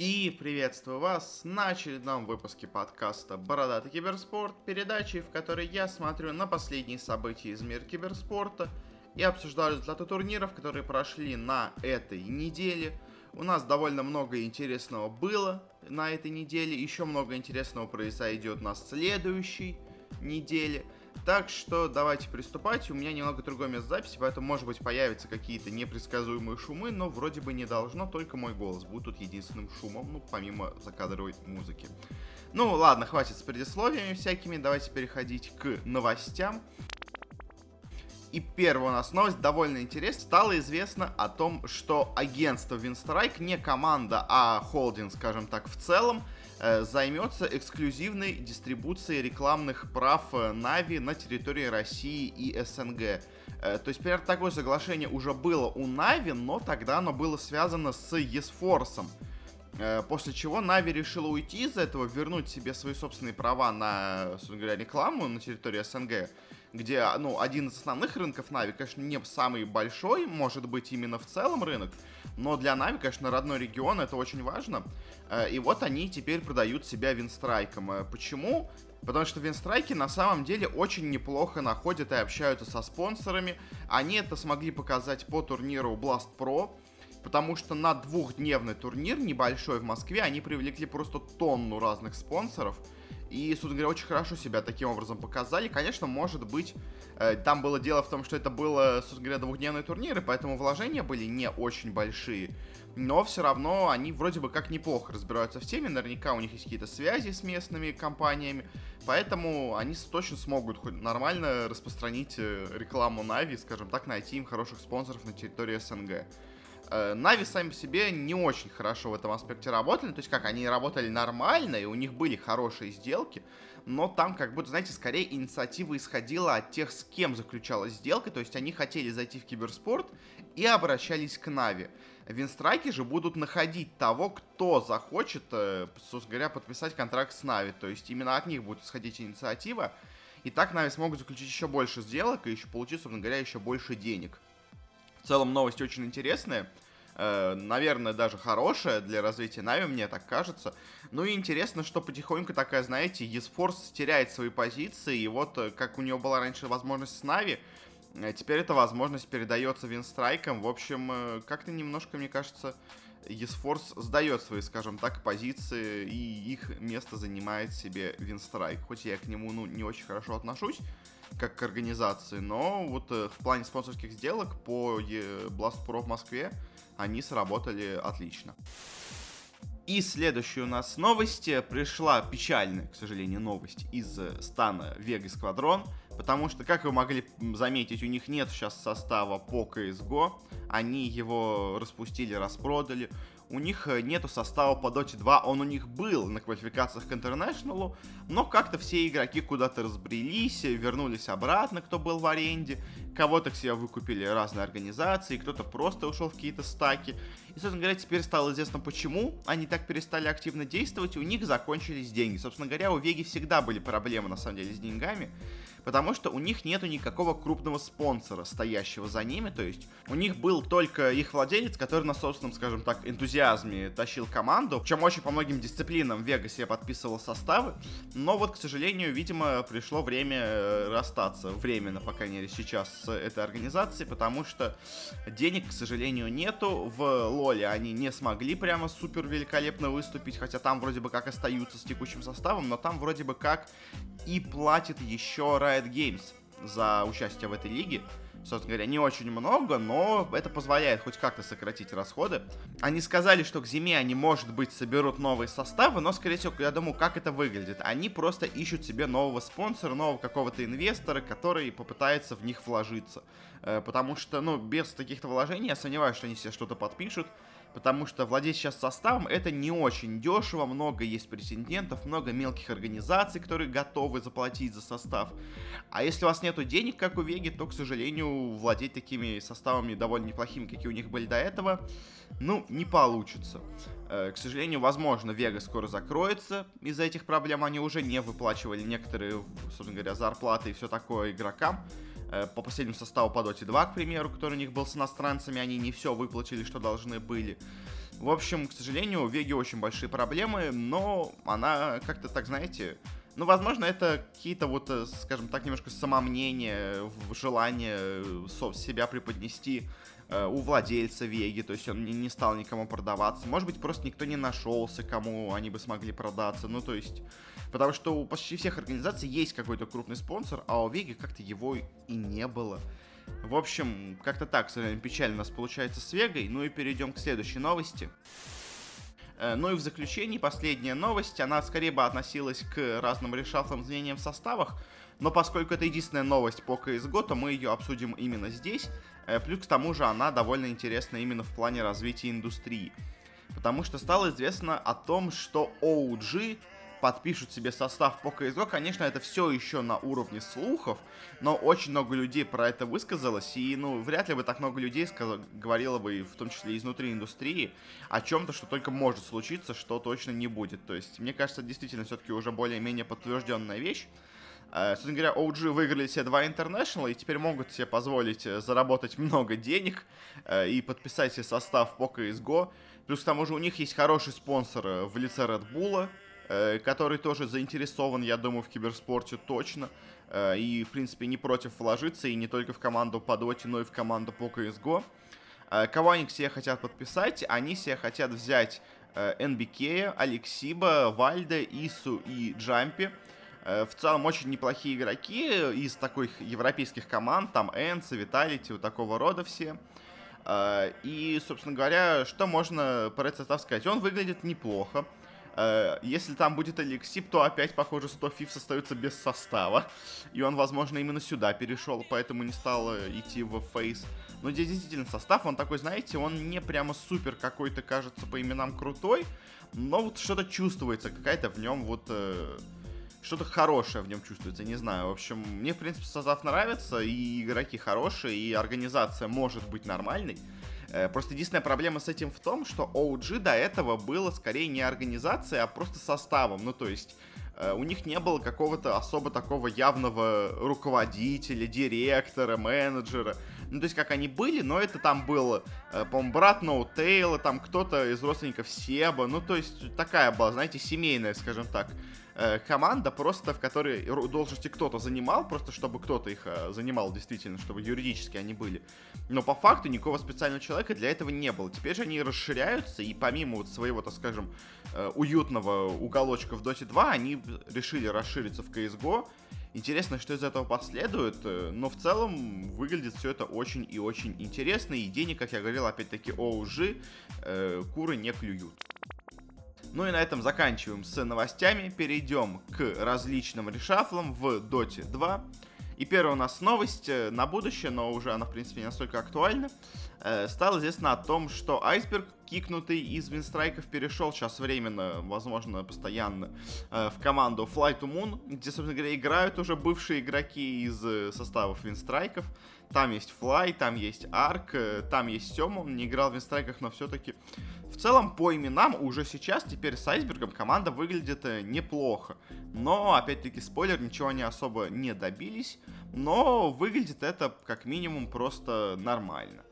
И приветствую вас на очередном выпуске подкаста «Бородатый киберспорт», передачи, в которой я смотрю на последние события из мира киберспорта и обсуждаю результаты турниров, которые прошли на этой неделе. У нас довольно много интересного было на этой неделе, еще много интересного произойдет на следующей неделе – так что давайте приступать. У меня немного другое место записи, поэтому, может быть, появятся какие-то непредсказуемые шумы, но вроде бы не должно, только мой голос будет тут единственным шумом, ну, помимо закадровой музыки. Ну, ладно, хватит с предисловиями всякими, давайте переходить к новостям. И первая у нас новость довольно интересная. Стало известно о том, что агентство Винстрайк не команда, а холдинг, скажем так, в целом, займется эксклюзивной дистрибуцией рекламных прав Нави на территории России и СНГ. Э, то есть, примерно такое соглашение уже было у Нави, но тогда оно было связано с. Э, после чего Нави решила уйти из этого, вернуть себе свои собственные права на, говоря, рекламу на территории СНГ где, ну, один из основных рынков Нави, конечно, не самый большой, может быть, именно в целом рынок, но для Нави, конечно, родной регион, это очень важно. Э, и вот они теперь продают себя Винстрайком. Э, почему? Потому что Винстрайки на самом деле очень неплохо находят и общаются со спонсорами. Они это смогли показать по турниру Blast Pro. Потому что на двухдневный турнир небольшой в Москве они привлекли просто тонну разных спонсоров. И, собственно говоря, очень хорошо себя таким образом показали. Конечно, может быть, э, там было дело в том, что это было, собственно говоря, двухдневные турниры, поэтому вложения были не очень большие. Но все равно они вроде бы как неплохо разбираются в теме. Наверняка у них есть какие-то связи с местными компаниями. Поэтому они точно смогут хоть нормально распространить э, рекламу Нави, скажем так, найти им хороших спонсоров на территории СНГ. Э, Na'Vi сами по себе не очень хорошо в этом аспекте работали, то есть как, они работали нормально, и у них были хорошие сделки, но там как будто, знаете, скорее инициатива исходила от тех, с кем заключалась сделка, то есть они хотели зайти в киберспорт и обращались к Na'Vi. Винстрайки же будут находить того, кто захочет, э, собственно говоря, подписать контракт с Na'Vi, то есть именно от них будет исходить инициатива, и так Na'Vi смогут заключить еще больше сделок и еще получить, собственно говоря, еще больше денег. В целом новость очень интересная. Э, наверное, даже хорошая для развития Нави, мне так кажется. Ну и интересно, что потихоньку такая, знаете, eSports теряет свои позиции, и вот э, как у него была раньше возможность с Нави, э, теперь эта возможность передается Винстрайкам. В общем, как-то немножко, мне кажется, eSforce сдает свои, скажем так, позиции, и их место занимает себе Винстрайк. Хоть я к нему, ну, не очень хорошо отношусь, как к организации, но вот э, в плане спонсорских сделок по Blast Pro в Москве они сработали отлично. И следующая у нас новость. Пришла печальная, к сожалению, новость из э, стана Vega Squadron, потому что, как вы могли заметить, у них нет сейчас состава по CSGO, они его распустили, распродали, у них э, нету состава по Dota 2, он у них был на квалификациях к Интернешнлу, но как-то все игроки куда-то разбрелись, вернулись обратно, кто был в аренде, кого-то к себе выкупили разные организации, кто-то просто ушел в какие-то стаки. И, собственно говоря, теперь стало известно, почему они так перестали активно действовать, у них закончились деньги. Собственно говоря, у Веги всегда были проблемы, на самом деле, с деньгами потому что у них нету никакого крупного спонсора, стоящего за ними, то есть у них был только их владелец, который на собственном, скажем так, энтузиазме тащил команду, причем очень по многим дисциплинам в Вегасе подписывал составы, но вот, к сожалению, видимо, пришло время э, расстаться, временно, по крайней мере, сейчас с этой организацией, потому что денег, к сожалению, нету, в Лоле они не смогли прямо супер великолепно выступить, хотя там вроде бы как остаются с текущим составом, но там вроде бы как и платит еще Riot Games за участие в этой лиге. Собственно говоря, не очень много, но это позволяет хоть как-то сократить расходы. Они сказали, что к зиме они, может быть, соберут новые составы, но, скорее всего, я думаю, как это выглядит. Они просто ищут себе нового спонсора, нового какого-то инвестора, который попытается в них вложиться. Э, потому что, ну, без таких-то вложений я сомневаюсь, что они себе что-то подпишут потому что владеть сейчас составом это не очень дешево, много есть претендентов, много мелких организаций, которые готовы заплатить за состав. А если у вас нету денег, как у Веги, то, к сожалению, владеть такими составами довольно неплохими, какие у них были до этого, ну, не получится. Э, к сожалению, возможно, Вега скоро закроется из-за этих проблем. Они уже не выплачивали некоторые, собственно говоря, зарплаты и все такое игрокам. Э, по последнему составу по Dota 2, к примеру, который у них был с иностранцами, они не все выплатили, что должны были. В общем, к сожалению, у Веги очень большие проблемы, но она как-то так, знаете, ну, возможно, это какие-то вот, э, скажем так, немножко самомнения, желание э, себя преподнести э, у владельца Веги, то есть он не, не стал никому продаваться. Может быть, просто никто не нашелся, кому они бы смогли продаться. Ну, то есть, потому что у почти всех организаций есть какой-то крупный спонсор, а у Веги как-то его и не было. В общем, как-то так, печально у нас получается с Вегой. Ну и перейдем к следующей новости. Э, ну и в заключении последняя новость, она скорее бы относилась к разным решафлым изменениям в составах, но поскольку это единственная новость по CSGO, то мы ее обсудим именно здесь. Э, плюс к тому же она довольно интересна именно в плане развития индустрии. Потому что стало известно о том, что OG подпишут себе состав по CSGO, конечно, это все еще на уровне слухов, но очень много людей про это высказалось, и, ну, вряд ли бы так много людей сказал, говорило бы, в том числе изнутри индустрии, о чем-то, что только может случиться, что точно не будет. То есть, мне кажется, действительно, все-таки уже более-менее подтвержденная вещь. Э, собственно говоря, OG выиграли себе два International и теперь могут себе позволить э, заработать много денег э, и подписать себе состав по CSGO. Плюс к тому же у них есть хороший спонсор в лице Red Bull, который тоже заинтересован, я думаю, в киберспорте точно. И, в принципе, не против вложиться, и не только в команду по Доте, но и в команду по CSGO. Кого они себе хотят подписать? Они себе хотят взять NBK, Алексиба, Вальда, Ису и Джампи. В целом очень неплохие игроки из таких европейских команд, там Энса, Виталити, вот такого рода все. И, собственно говоря, что можно про этот состав сказать? Он выглядит неплохо. Э, если там будет Алексип, то опять, похоже, 100 фифс остается без состава. И он, возможно, именно сюда перешел, поэтому не стал э, идти в фейс. Но здесь действительно состав, он такой, знаете, он не прямо супер какой-то, кажется, по именам крутой. Но вот что-то чувствуется, какая-то в нем вот... Что-то хорошее в нем чувствуется, не знаю. В общем, мне, в принципе, состав нравится, и игроки хорошие, и организация может быть нормальной. Э, просто единственная проблема с этим в том, что OG до этого было скорее не организацией, а просто составом. Ну, то есть э, у них не было какого-то особо такого явного руководителя, директора, менеджера. Ну, то есть, как они были, но это там был, э, по-моему, брат Ноутейла, там кто-то из родственников Себа. Ну, то есть, такая была, знаете, семейная, скажем так, Э, команда, просто в которой должности кто-то занимал, просто чтобы кто-то их э, занимал действительно, чтобы юридически они были. Но по факту никакого специального человека для этого не было. Теперь же они расширяются, и помимо вот своего, так скажем, э, уютного уголочка в Dota 2, они решили расшириться в CSGO. Интересно, что из этого последует, но в целом выглядит все это очень и очень интересно, и денег, как я говорил, опять-таки, OG э, куры не клюют. Ну и на этом заканчиваем с новостями. Перейдем к различным решафлам в Dota 2. И первая у нас новость э, на будущее, но уже она, в принципе, не настолько актуальна. Э, стало известно о том, что Айсберг, кикнутый из Винстрайков, перешел сейчас временно, возможно, постоянно, э, в команду Fly to Moon, где, собственно говоря, играют уже бывшие игроки из составов Винстрайков. Там есть Fly, там есть Арк, там есть Сема, он не играл в Винстрайках, но все-таки в целом, по именам уже сейчас, теперь с Айсбергом команда выглядит э, неплохо. Но, опять-таки, спойлер, ничего они особо не добились. Но выглядит это, как минимум, просто нормально.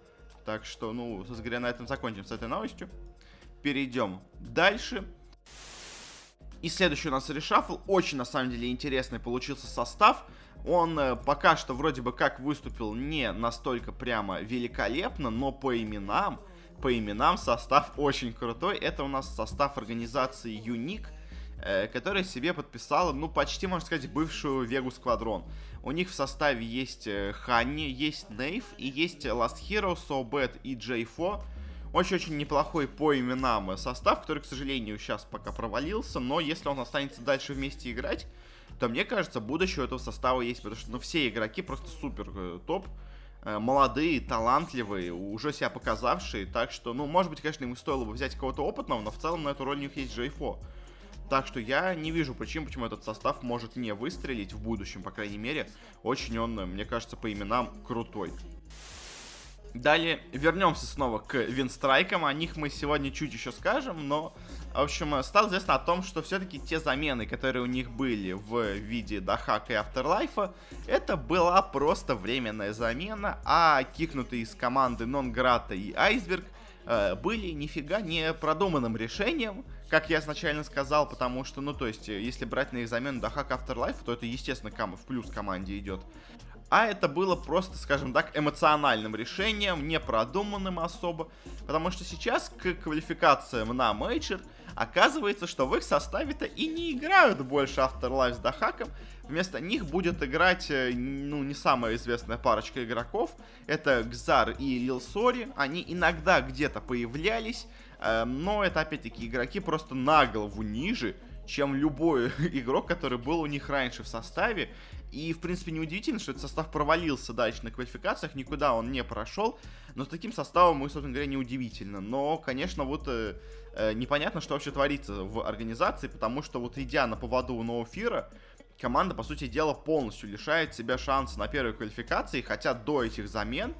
Так что, ну, собственно говоря, на этом закончим с этой новостью. Перейдем дальше. И следующий у нас решафл. Очень, на самом деле, интересный получился состав. Он э, пока что вроде бы как выступил не настолько прямо великолепно, но по именам по именам состав очень крутой. Это у нас состав организации Юник, э, которая себе подписала, ну, почти, можно сказать, бывшую Вегу Сквадрон. У них в составе есть э, Ханни, есть Нейв и есть Last Hero, So Bad и J4. Очень-очень неплохой по именам состав, который, к сожалению, сейчас пока провалился, но если он останется дальше вместе играть, то мне кажется, будущее у этого состава есть, потому что ну, все игроки просто супер э, топ. Э, молодые, талантливые, уже себя показавшие, так что, ну, может быть, конечно, ему стоило бы взять кого-то опытного, но в целом на эту роль у них есть Джейфо. Так что я не вижу причин, почему этот состав может не выстрелить в будущем, по крайней мере. Очень он, мне кажется, по именам крутой. Далее вернемся снова к винстрайкам. О них мы сегодня чуть еще скажем, но, в общем, стало известно о том, что все-таки те замены, которые у них были в виде Дахака и Afterlife, это была просто временная замена, а кикнутые из команды Нонграта и Айсберг э, были нифига не продуманным решением, как я изначально сказал, потому что, ну, то есть, э, если брать на их замену Dahak, Afterlife, то это, естественно, как бы в плюс команде идет. А это было просто, скажем так, эмоциональным решением, не продуманным особо, потому что сейчас к квалификациям на мейджор оказывается, что в их составе-то и не играют больше Afterlife с Дахаком, Вместо них будет играть, э, ну, не самая известная парочка игроков. Это Гзар и Лил Сори. Они иногда где-то появлялись, э, но это, опять-таки, игроки просто на голову ниже, чем любой игрок, который был у них раньше в составе. И, в принципе, неудивительно, что этот состав провалился дальше на квалификациях, никуда он не прошел. Но с таким составом, мы, собственно говоря, неудивительно. Но, конечно, вот э, э, непонятно, что вообще творится в организации, потому что вот идя на поводу у Ноуфира, команда, по сути дела, полностью лишает себя шанса на первой квалификации, хотя до этих замен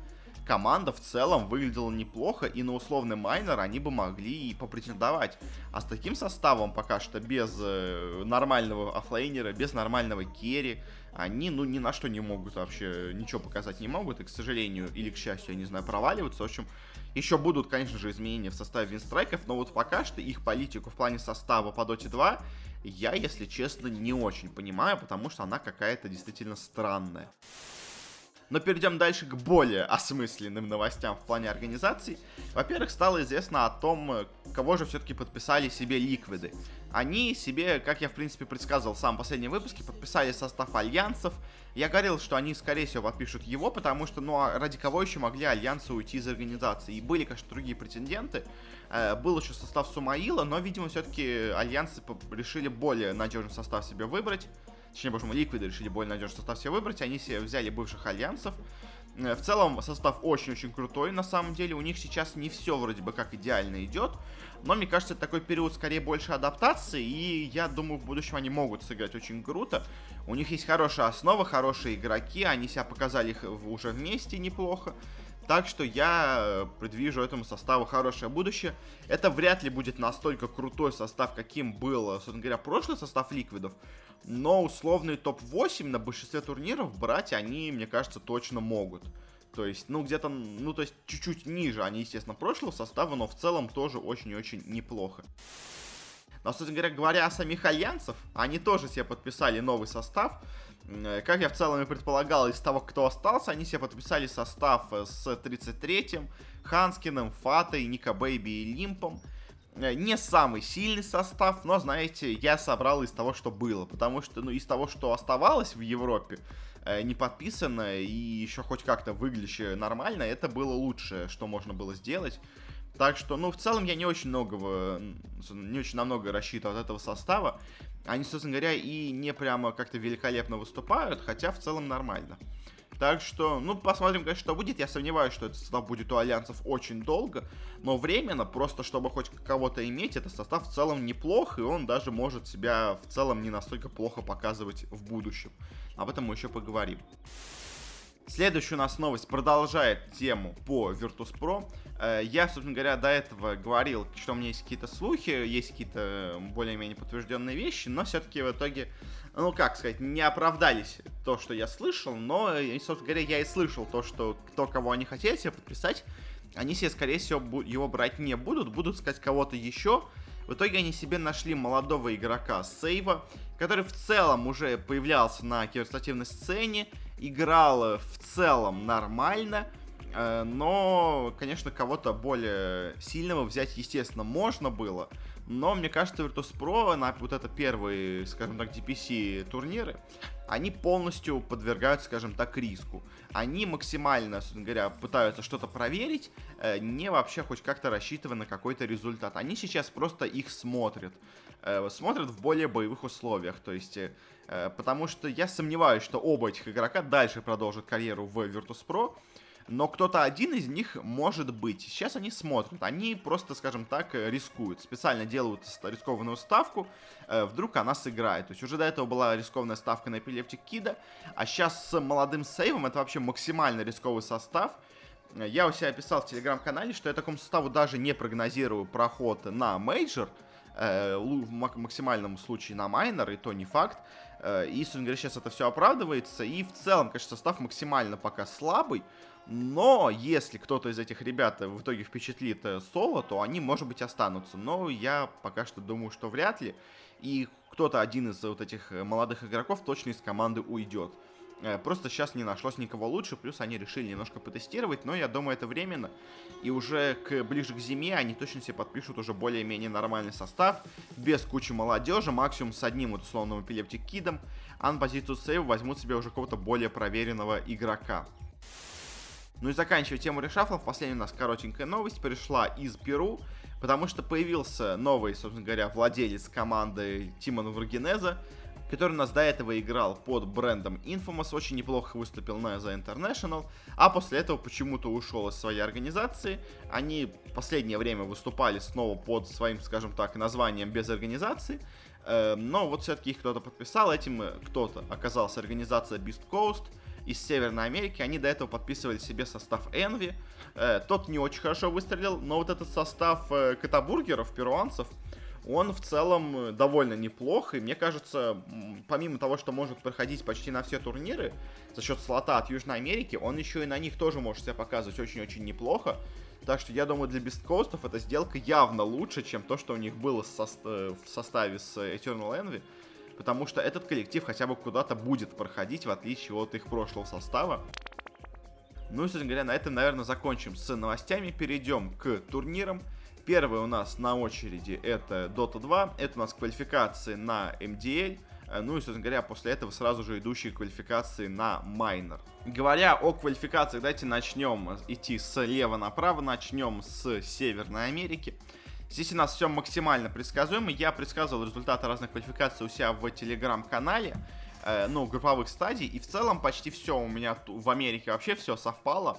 команда в целом выглядела неплохо, и на условный майнер они бы могли и попретендовать. А с таким составом пока что без э, нормального оффлейнера, без нормального керри, они, ну, ни на что не могут вообще, ничего показать не могут, и, к сожалению, или к счастью, я не знаю, проваливаются. В общем, еще будут, конечно же, изменения в составе винстрайков, но вот пока что их политику в плане состава по Dota 2 я, если честно, не очень понимаю, потому что она какая-то действительно странная. Но перейдем дальше к более осмысленным новостям в плане организации. Во-первых, стало известно о том, кого же все-таки подписали себе ликвиды. Они себе, как я в принципе предсказывал в самом последнем выпуске, подписали состав альянсов. Я говорил, что они скорее всего подпишут его, потому что, ну а ради кого еще могли альянсы уйти из организации? И были, конечно, другие претенденты. Э, был еще состав Сумаила, но, видимо, все-таки альянсы решили более надежный состав себе выбрать. Точнее, боже мой, Ликвиды решили более надежный состав себе выбрать. Они себе взяли бывших альянсов. Э, в целом, состав очень-очень крутой, на самом деле. У них сейчас не все вроде бы как идеально идет. Но мне кажется, это такой период скорее больше адаптации. И я думаю, в будущем они могут сыграть очень круто. У них есть хорошая основа, хорошие игроки. Они себя показали их уже вместе неплохо. Так что я э, предвижу этому составу хорошее будущее. Это вряд ли будет настолько крутой состав, каким был, собственно говоря, прошлый состав ликвидов. Но условный топ-8 на большинстве турниров брать они, мне кажется, точно могут. То есть, ну, где-то, ну, то есть, чуть-чуть ниже они, естественно, прошлого состава, но в целом тоже очень и очень неплохо. Но, собственно говоря, говоря о самих альянсов, они тоже себе подписали новый состав. Э, как я в целом и предполагал, из того, кто остался, они себе подписали состав с 33-м, Ханскиным, Фатой, Ника Бэйби и Лимпом. Э, не самый сильный состав, но, знаете, я собрал из того, что было. Потому что, ну, из того, что оставалось в Европе, э, не подписано и еще хоть как-то выглядящее нормально, это было лучшее, что можно было сделать. Так что, ну, в целом я не очень многого, не очень на много рассчитывал от этого состава. Они, собственно говоря, и не прямо как-то великолепно выступают, хотя в целом нормально. Так что, ну, посмотрим, конечно, что будет. Я сомневаюсь, что этот состав будет у альянсов очень долго. Но временно, просто чтобы хоть кого-то иметь, этот состав в целом неплох. И он даже может себя в целом не настолько плохо показывать в будущем. Об этом мы еще поговорим. Следующая у нас новость продолжает тему по Virtus.pro. Э, я, собственно говоря, до этого говорил, что у меня есть какие-то слухи, есть какие-то более-менее подтвержденные вещи, но все-таки в итоге, ну как сказать, не оправдались то, что я слышал, но, собственно говоря, я и слышал то, что то, кого они хотели себе подписать, они себе, скорее всего, его брать не будут, будут сказать кого-то еще. В итоге они себе нашли молодого игрока Сейва, который в целом уже появлялся на киберспортивной сцене, играл в целом нормально, э, но, конечно, кого-то более сильного взять, естественно, можно было. Но мне кажется, Virtus.pro на вот это первые, скажем так, DPC турниры, они полностью подвергаются, скажем так, риску. Они максимально, собственно говоря, пытаются что-то проверить, э, не вообще хоть как-то рассчитывая на какой-то результат. Они сейчас просто их смотрят. Э, смотрят в более боевых условиях. То есть, э, потому что я сомневаюсь, что оба этих игрока дальше продолжат карьеру в Virtus.pro. Но кто-то один из них может быть. Сейчас они смотрят. Они просто, скажем так, рискуют. Специально делают рискованную ставку. Э, вдруг она сыграет. То есть уже до этого была рискованная ставка на epileptick1d а. А сейчас с молодым Сейвом это вообще максимально рисковый состав. Я у себя писал в телеграм-канале, что я такому составу даже не прогнозирую проход на мейджор. Э, в максимальном случае на майнор, и то не факт. Э, и, собственно говоря, сейчас это все оправдывается. И в целом, конечно, состав максимально пока слабый. Но если кто-то из этих ребят в итоге впечатлит э, соло, то они, может быть, останутся. Но я пока что думаю, что вряд ли. И кто-то один из вот этих э, молодых игроков точно из команды уйдет. Э, просто сейчас не нашлось никого лучше, плюс они решили немножко потестировать, но я думаю, это временно. И уже к, ближе к зиме они точно себе подпишут уже более-менее нормальный состав, без кучи молодежи, максимум с одним вот условным эпилептик кидом, а на позицию сейва возьмут себе уже какого-то более проверенного игрока. Ну и заканчивая тему решафлов, последняя у нас коротенькая новость пришла из Перу, потому что появился новый, собственно говоря, владелец команды Тимон Варгинеза, который у нас до этого играл под брендом Infamous, очень неплохо выступил на The International, а после этого почему-то ушел из своей организации. Они последнее время выступали снова под своим, скажем так, названием без организации, э, но вот все-таки их кто-то подписал, этим кто-то оказался организация Beast Coast, из Северной Америки. Они до этого подписывали себе состав Envy. Э, тот не очень хорошо выстрелил, но вот этот состав э, катабургеров, перуанцев, он в целом э, довольно неплох. И мне кажется, помимо того, что может проходить почти на все турниры за счет слота от Южной Америки, он еще и на них тоже может себя показывать очень-очень неплохо. Так что я думаю, для бесткостов эта сделка явно лучше, чем то, что у них было в составе с Eternal Envy потому что этот коллектив хотя бы куда-то будет проходить, в отличие от их прошлого состава. Ну и, собственно говоря, на этом, наверное, закончим с новостями, перейдем к турнирам. Первый у нас на очереди это Dota 2, это у нас квалификации на MDL, ну и, собственно говоря, после этого сразу же идущие квалификации на майнер. Говоря о квалификациях, давайте начнем идти слева направо, начнем с Северной Америки. Здесь у нас все максимально предсказуемо. Я предсказывал результаты разных квалификаций у себя в телеграм-канале, э, ну, групповых стадий. И в целом почти все у меня в Америке вообще все совпало.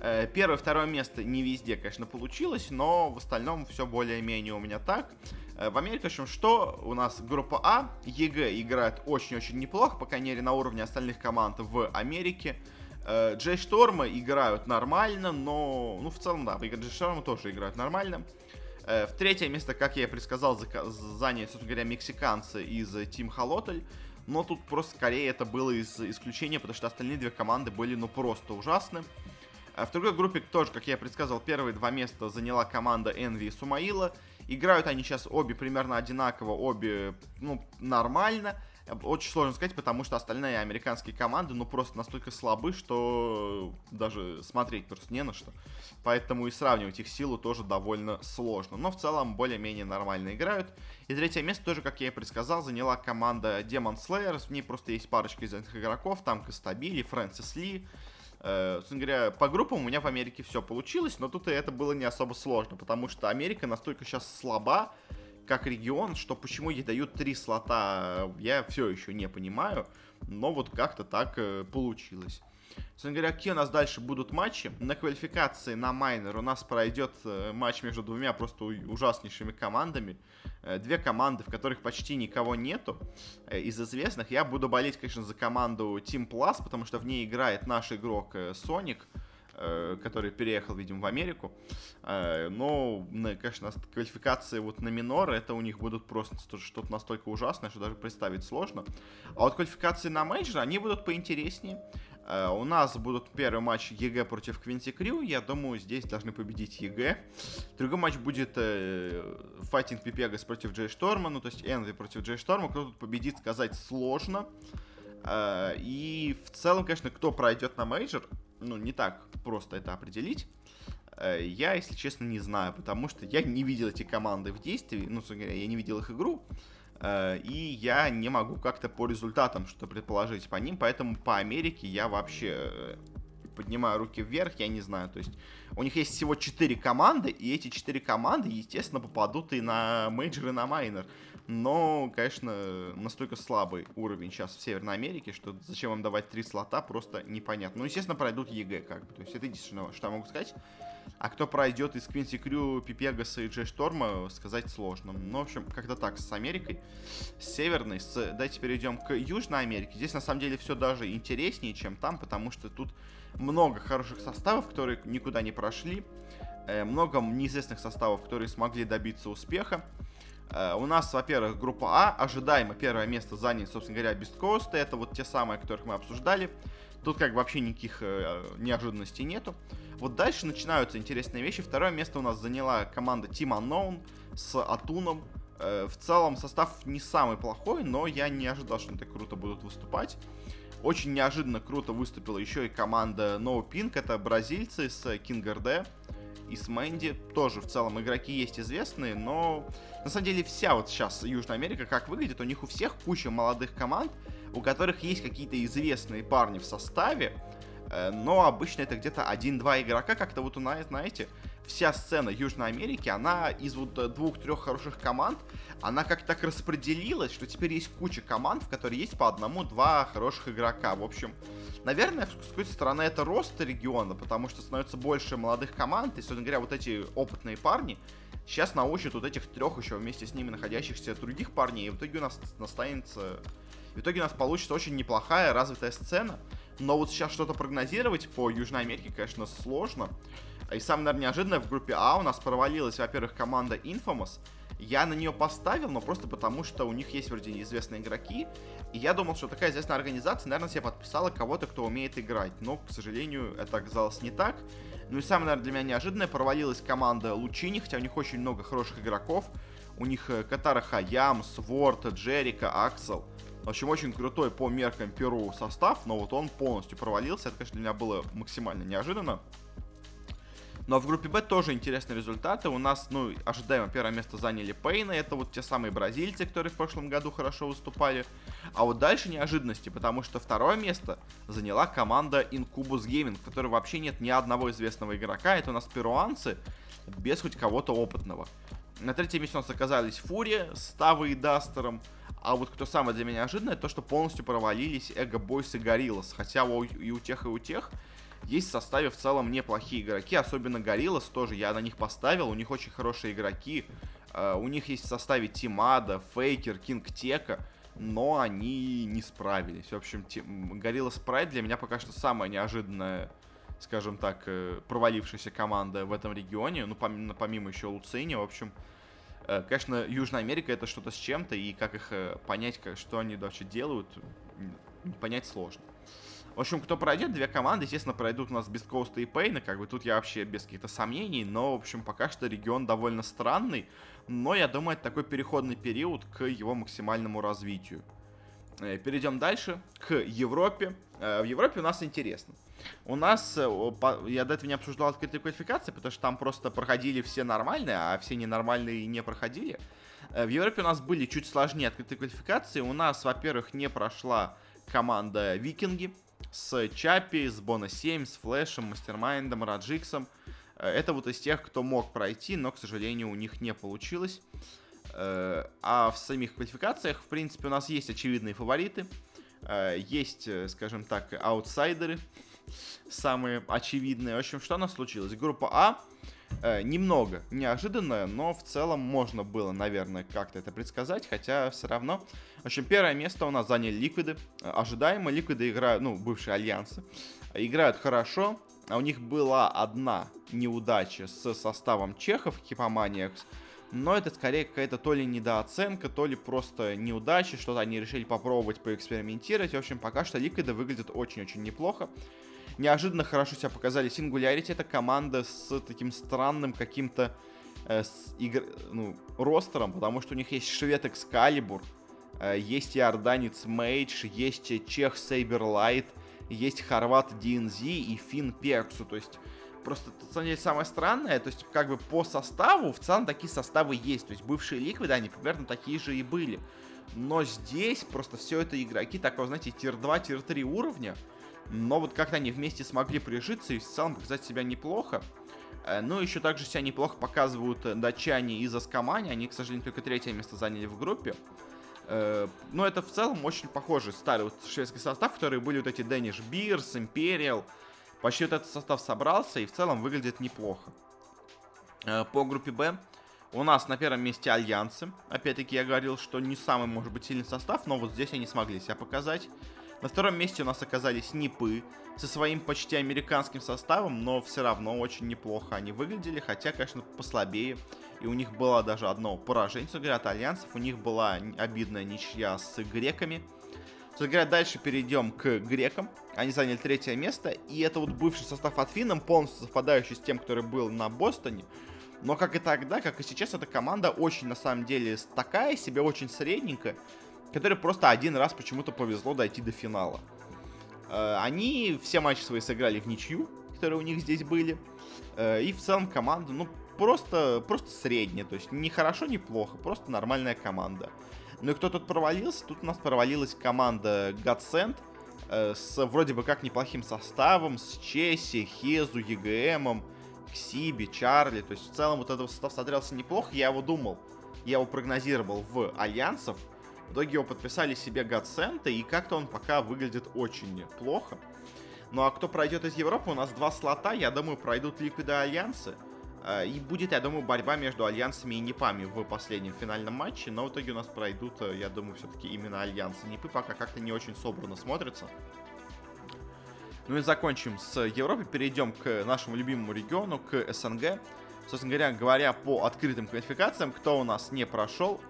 Э, первое, второе место не везде, конечно, получилось, но в остальном все более-менее у меня так. Э, в Америке, в общем, что у нас группа А, EG играет очень-очень неплохо, по крайней мере, на уровне остальных команд в Америке. Э, J.Storm а играют нормально, но, ну, в целом, да, J.Storm а тоже играют нормально. Э, в третье место, как я и предсказал, заняли, собственно говоря, мексиканцы из Team Xolotl. Но тут просто скорее это было из исключения, потому что остальные две команды были ну просто ужасны. А в другой группе тоже, как я предсказывал, первые два места заняла команда Envy и Сумаила. Играют они сейчас обе примерно одинаково, обе, ну, нормально. Очень сложно сказать, потому что остальные американские команды, ну, просто настолько слабы, что даже смотреть просто не на что. Поэтому и сравнивать их силу тоже довольно сложно. Но в целом более-менее нормально играют. И третье место тоже, как я и предсказал, заняла команда Demon Slayers. В ней просто есть парочка известных игроков. Там Костабили, Фрэнсис Ли. Э, собственно говоря, по группам у меня в Америке все получилось, но тут и это было не особо сложно, потому что Америка настолько сейчас слаба, как регион, что почему ей дают три слота, я все еще не понимаю, но вот как-то так э, получилось. Собственно говоря, какие у нас дальше будут матчи? На квалификации на майнер у нас пройдет э, матч между двумя просто ужаснейшими командами. Э, две команды, в которых почти никого нету из известных. Я буду болеть, конечно, за команду Team Plus, потому что в ней играет наш игрок Sonic. Э, который переехал, видимо, в Америку. Э, но, конечно, квалификации вот на майнор, это у них будут просто что-то настолько ужасное, что даже представить сложно. А вот квалификации на мейджор, они будут поинтереснее. Э, у нас будут первый матч EG против Quincy Crew. Я думаю, здесь должны победить EG. Другой матч будет Fighting PepeGas против J.Storm а. Ну, то есть Envy против J.Storm а. Кто тут победит, сказать сложно. И в целом, конечно, кто пройдет на мейджор, ну, не так просто это определить. Э, я, если честно, не знаю, потому что я не видел эти команды в действии, ну, я не видел их игру, э, и я не могу как-то по результатам что-то предположить по ним, поэтому по Америке я вообще э, поднимаю руки вверх, я не знаю, то есть у них есть всего 4 команды, и эти 4 команды, естественно, попадут и на мейджор, и на майнор. Но, конечно, настолько слабый уровень сейчас в Северной Америке, что зачем вам давать три слота, просто непонятно. Ну, естественно, пройдут EG, как бы. То есть это единственное, что я могу сказать. А кто пройдет из Quincy Crew, PepeGas а и J.Storm а, сказать сложно. Ну, в общем, как-то так с Америкой. С Северной, с... давайте перейдем к Южной Америке. Здесь, на самом деле, все даже интереснее, чем там, потому что тут много хороших составов, которые никуда не прошли. Э, много неизвестных составов, которые смогли добиться успеха. Э, у нас, во-первых, группа А, ожидаемо первое место заняли, собственно говоря, Coast, это вот те самые, которых мы обсуждали. Тут как бы вообще никаких э, неожиданностей нету. Вот дальше начинаются интересные вещи. Второе место у нас заняла команда Team Unknown с Атуном. Э, в целом состав не самый плохой, но я не ожидал, что они так круто будут выступать. Очень неожиданно круто выступила еще и команда No Pink, это бразильцы с RD и с Мэнди. Тоже в целом игроки есть известные, но на самом деле вся вот сейчас Южная Америка как выглядит, у них у всех куча молодых команд, у которых есть какие-то известные парни в составе, э, но обычно это где-то один-два игрока, как-то вот у нас, знаете, вся сцена Южной Америки, она из вот двух-трех хороших команд, она как так распределилась, что теперь есть куча команд, в которой есть по одному-два хороших игрока. В общем, наверное, с какой-то стороны это рост региона, потому что становится больше молодых команд, и, собственно говоря, вот эти опытные парни сейчас научат вот этих трех еще вместе с ними находящихся других парней, и в итоге у нас настанется... В итоге у нас получится очень неплохая развитая сцена, но вот сейчас что-то прогнозировать по Южной Америке, конечно, сложно. И самое, наверное, неожиданное в группе А у нас провалилась, во-первых, команда Infamous. Я на нее поставил, но просто потому, что у них есть вроде известные игроки. И я думал, что такая известная организация, наверное, себе подписала кого-то, кто умеет играть. Но, к сожалению, это оказалось не так. Ну и самое, наверное, для меня неожиданное, провалилась команда Лучини, хотя у них очень много хороших игроков. У них э, Катара Хаям, Сворд, Джерика, Аксел. В общем, очень крутой по меркам Перу состав, но вот он полностью провалился. Это, конечно, для меня было максимально неожиданно. Но в группе Б тоже интересные результаты. У нас, ну, ожидаемо первое место заняли Пейна. Это вот те самые бразильцы, которые в прошлом году хорошо выступали. А вот дальше неожиданности, потому что второе место заняла команда Incubus Gaming, в которой вообще нет ни одного известного игрока. Это у нас перуанцы без хоть кого-то опытного. На третьем месте у нас оказались Фурия с Тавой и Дастером. А вот кто самое для меня неожиданное, то что полностью провалились Эго Бойс и Гориллас. Хотя и у тех, и у тех есть в составе в целом неплохие игроки, особенно Гориллас тоже, я на них поставил, у них очень хорошие игроки. Uh, у них есть в составе Тимада, Фейкер, Кинг Тека, но они не справились. В общем, Горилла Спрайт для меня пока что самая неожиданная, скажем так, э, провалившаяся команда в этом регионе. Ну, помимо, помимо еще Луцини, в общем, э, конечно, Южная Америка это что-то с чем-то, и как их э, понять, что они вообще делают, понять сложно. В общем, кто пройдет, две команды, естественно, пройдут у нас без Коуста и Пейна, как бы тут я вообще без каких-то сомнений, но, в общем, пока что регион довольно странный, но я думаю, это такой переходный период к его максимальному развитию. Э, перейдем дальше, к Европе. Э, в Европе у нас интересно. У нас, э, я до этого не обсуждал открытые квалификации, потому что там просто проходили все нормальные, а все ненормальные не проходили. В Европе у нас были чуть сложнее открытые квалификации. У нас, во-первых, не прошла команда Викинги, с Чапи, с Бона 7, с Флэшем, Мастермайндом, Раджиксом. Э, это вот из тех, кто мог пройти, но, к сожалению, у них не получилось. Э, а в самих квалификациях, в принципе, у нас есть очевидные фавориты. Э, есть, скажем так, аутсайдеры, самые очевидные. В общем, что у нас случилось? Группа А немного неожиданно, но в целом можно было, наверное, как-то это предсказать, хотя все равно. В общем, первое место у нас заняли Ликвиды. Ожидаемо, Ликвиды играют, ну, бывшие Альянсы, играют хорошо. А у них была одна неудача с составом чехов в Хипоманиях, но это скорее какая-то то ли недооценка, то ли просто неудача, что-то они решили попробовать поэкспериментировать. В общем, пока что Ликвиды выглядят очень-очень неплохо. Неожиданно хорошо себя показали Singularity. Это команда с таким странным каким-то э, с игр... ну, ростером, потому что у них есть швед Экскалибур, есть иорданец Мейдж, есть чех Сейберлайт, есть хорват DNZ и финн Перксу. То есть просто, на самом деле, самое странное, то есть, как бы по составу, в целом такие составы есть. То есть, бывшие ликвиды, они примерно такие же и были. Но здесь просто все это игроки такого, знаете, tier-2, tier-3 уровня. Но вот как-то они вместе смогли прижиться и в целом показать себя неплохо. Э, ну, еще также себя неплохо показывают э, датчане из Аскамани. Они, к сожалению, только третье место заняли в группе. Э, но это в целом очень похожий старый вот шведский состав, которые были вот эти Danish Beers, Imperial. Почти вот этот состав собрался и в целом выглядит неплохо. По группе Б у нас на первом месте Альянсы. Опять-таки я говорил, что не самый, может быть, сильный состав, но вот здесь они смогли себя показать. На втором месте у нас оказались Нипы со своим почти американским составом, но все равно очень неплохо они выглядели, хотя, конечно, послабее и у них было даже одно поражение, говоря, от альянсов. У них была обидная ничья с греками. Собственно говоря, дальше перейдем к грекам. Они заняли третье место, и это вот бывший состав от Финном, полностью совпадающий с тем, который был на Бостоне. Но как и тогда, как и сейчас, эта команда очень, на самом деле, такая себе, очень средненькая, которой просто один раз почему-то повезло дойти до финала. Э, они все матчи свои сыграли в ничью, которые у них здесь были. Э, и в целом команда, ну, просто, просто средняя. То есть не хорошо, не плохо, просто нормальная команда. Ну и кто тут провалился? Тут у нас провалилась команда Godsend э, с вроде бы как неплохим составом, с Чесси, Хезу, ЕГМом, Ксиби, Чарли. То есть в целом вот этот состав смотрелся неплохо. Я его думал, я его прогнозировал в Альянсов. В итоге его подписали себе Godsend, и как-то он пока выглядит очень плохо. Ну а кто пройдет из Европы, у нас два слота, я думаю, пройдут Ликвиды Альянсы. Э, и будет, я думаю, борьба между альянсами и непами в последнем финальном матче, но в итоге у нас пройдут, э, я думаю, все-таки именно альянсы. Непы пока как-то не очень собрано смотрятся. Ну и закончим с Европой, перейдем к нашему любимому региону, к СНГ. Собственно говоря, говоря по открытым квалификациям, кто у нас не прошел.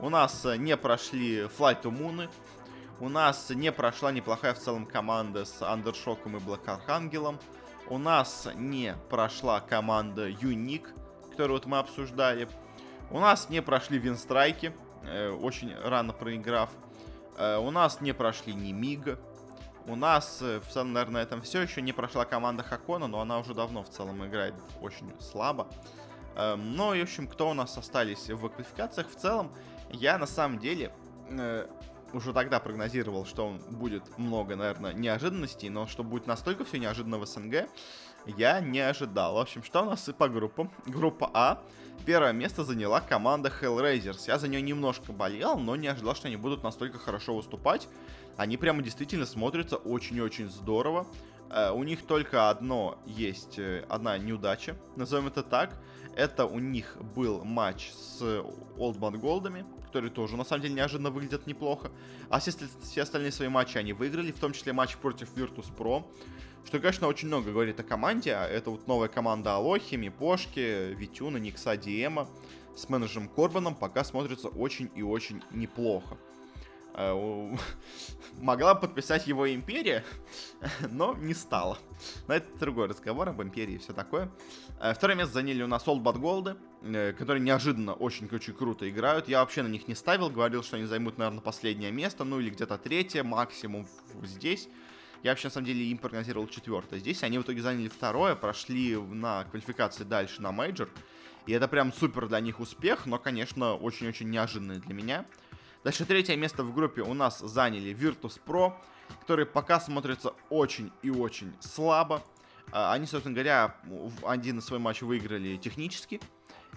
У нас э, не прошли Flight to Moon, у нас не прошла неплохая в целом команда с Андершоком и Блэк Архангелом. У нас не прошла команда Юник, которую вот мы обсуждали. У нас не прошли Винстрайки, э, очень рано проиграв. Э, у нас не прошли ни Мига. У нас, э, в целом, наверное, на этом все. Еще не прошла команда Хакона, но она уже давно в целом играет очень слабо. Э, но, в общем, кто у нас остались в квалификациях, в целом, я на самом деле э, уже тогда прогнозировал, что будет много, наверное, неожиданностей, но что будет настолько все неожиданно в СНГ, я не ожидал. В общем, что у нас и по группам? Группа А. Первое место заняла команда Hellraisers. Я за нее немножко болел, но не ожидал, что они будут настолько хорошо выступать. Они прямо действительно смотрятся очень-очень здорово. Uh, у них только одно есть, uh, одна неудача, назовем это так. Это у них был матч с Old Man Goldами, которые тоже, на самом деле, неожиданно выглядят неплохо. А все, все остальные свои матчи они выиграли, в том числе матч против Virtus Pro. Что, конечно, очень много говорит о команде. Это вот новая команда Алохи, Мипошки, Витюна, Никса, Диэма с менеджером Корбаном пока смотрится очень и очень неплохо. Э, могла подписать его империя, но не стала. Но это другой разговор об империи и все такое. Э, второе место заняли у нас Old But Gold, э, которые неожиданно очень-очень круто играют. Я вообще на них не ставил, говорил, что они займут, наверное, последнее место, ну или где-то третье, максимум здесь. Я вообще, на самом деле, им прогнозировал четвертое. Здесь они в итоге заняли второе, прошли на квалификации дальше на мейджор. И это прям супер для них успех, но, конечно, очень-очень неожиданный для меня. Дальше третье место в группе у нас заняли Virtus Pro, которые пока смотрятся очень и очень слабо. А, они, собственно говоря, один свой матч выиграли технически.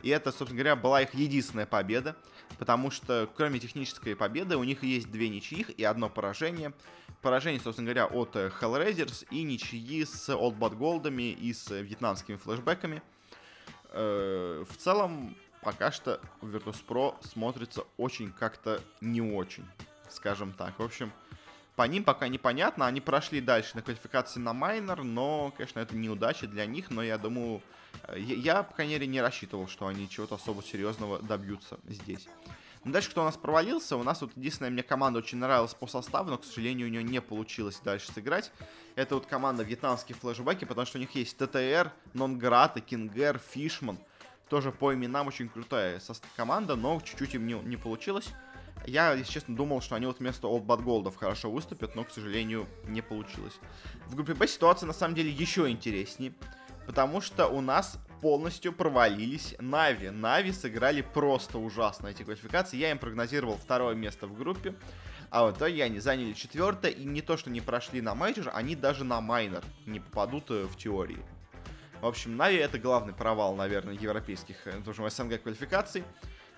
И это, собственно говоря, была их единственная победа. Потому что, кроме технической победы, у них есть две ничьих и одно поражение. Поражение, собственно говоря, от Hellraisers и ничьи с Old Bad Goldами и с вьетнамскими флешбеками. Э, в целом, пока что Virtus.pro смотрится очень как-то не очень, скажем так. В общем, по ним пока непонятно. Они прошли дальше на квалификации на майнер, но, конечно, это неудача для них. Но я думаю, э, я, по крайней мере, не рассчитывал, что они чего-то особо серьезного добьются здесь. Но дальше, кто у нас провалился, у нас вот единственная мне команда очень нравилась по составу, но, к сожалению, у нее не получилось дальше сыграть. Это вот команда вьетнамские флешбеки, потому что у них есть ТТР, Нонград, Кингер, Фишман – тоже по именам очень крутая команда, но чуть-чуть им не, не получилось. Я, если честно, думал, что они вот вместо Old but Gold ов хорошо выступят, но, к сожалению, не получилось. В группе Б ситуация на самом деле еще интереснее, потому что у нас полностью провалились Нави. Нави сыграли просто ужасно эти квалификации. Я им прогнозировал второе место в группе, а в итоге они заняли четвертое, и не то, что не прошли на мейджор, они даже на майнер не попадут э, в теории. В общем, Нави это главный провал, наверное, европейских, э, тоже СНГ квалификаций.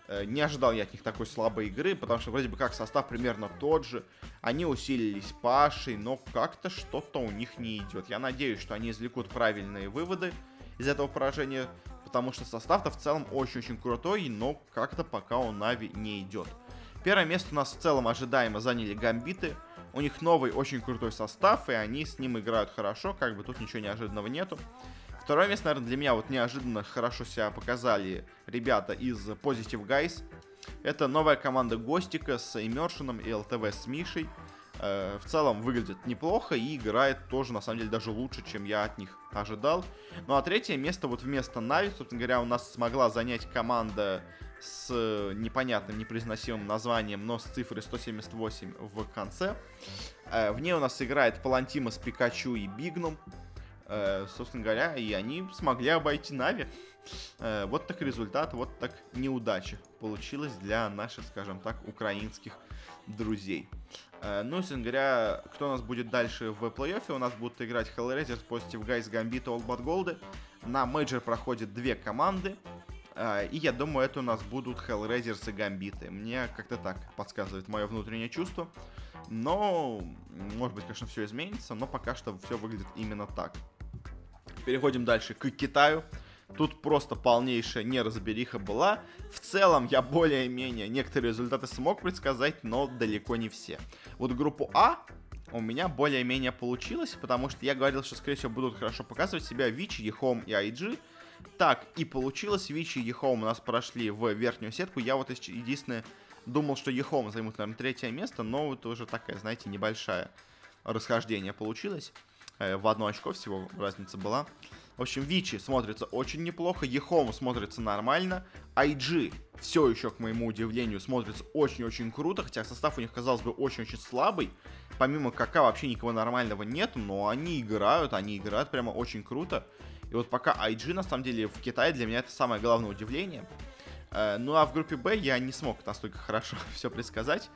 Э, не ожидал я от них такой слабой игры, потому что вроде бы как состав примерно тот же. Они усилились Пашей, но как-то что-то у них не идет. Я надеюсь, что они извлекут правильные выводы из этого поражения, потому что состав-то в целом очень-очень крутой, но как-то пока у Нави не идет. Первое место у нас в целом ожидаемо заняли Гамбиты. У них новый очень крутой состав, и они с ним играют хорошо, как бы тут ничего неожиданного нету. Второе место, наверное, для меня вот неожиданно хорошо себя показали ребята из Positive Guys. Это новая команда Гостика с Immersion и ЛТВ с Мишей. Э, в целом выглядит неплохо и играет тоже, на самом деле, даже лучше, чем я от них ожидал. Ну а третье место вот вместо Нави, собственно говоря, у нас смогла занять команда с непонятным, непроизносимым названием, но с цифрой 178 в конце. Э, в ней у нас играет Палантима с Пикачу и Бигном. Э, собственно говоря, и они смогли обойти Нави. Э, вот так результат, вот так неудача получилась для наших, скажем так, украинских друзей. Э, ну, собственно говоря, кто у нас будет дальше в плей-оффе? У нас будут играть Hellraisers, Positive Guys, Gambit, Old but Gold. На мейджор проходят две команды. И я думаю, это у нас будут Hellraisers и Гамбиты. Мне как-то так подсказывает мое внутреннее чувство. Но, может быть, конечно, все изменится, но пока что все выглядит именно так. Переходим дальше к Китаю. Тут просто полнейшая неразбериха была. В целом я более-менее некоторые результаты смог предсказать, но далеко не все. Вот группу А у меня более-менее получилось, потому что я говорил, что, скорее всего, будут хорошо показывать себя Вичи, Ехом и IG. Так и получилось. Вичи и Ехом у нас прошли в верхнюю сетку. Я вот единственное думал, что Ехом займут, наверное, третье место, но это уже такая, знаете, небольшая расхождение получилось. Э, в одно очко всего разница была. В общем, Вичи смотрится очень неплохо, Ехом смотрится нормально, IG все еще, к моему удивлению, смотрится очень-очень круто, хотя состав у них, казалось бы, очень-очень слабый. Помимо КК вообще никого нормального нет, но они играют, они играют прямо очень круто. И вот пока IG, на самом деле, в Китае для меня это самое главное удивление. Э, ну а в группе Б я не смог настолько хорошо все предсказать.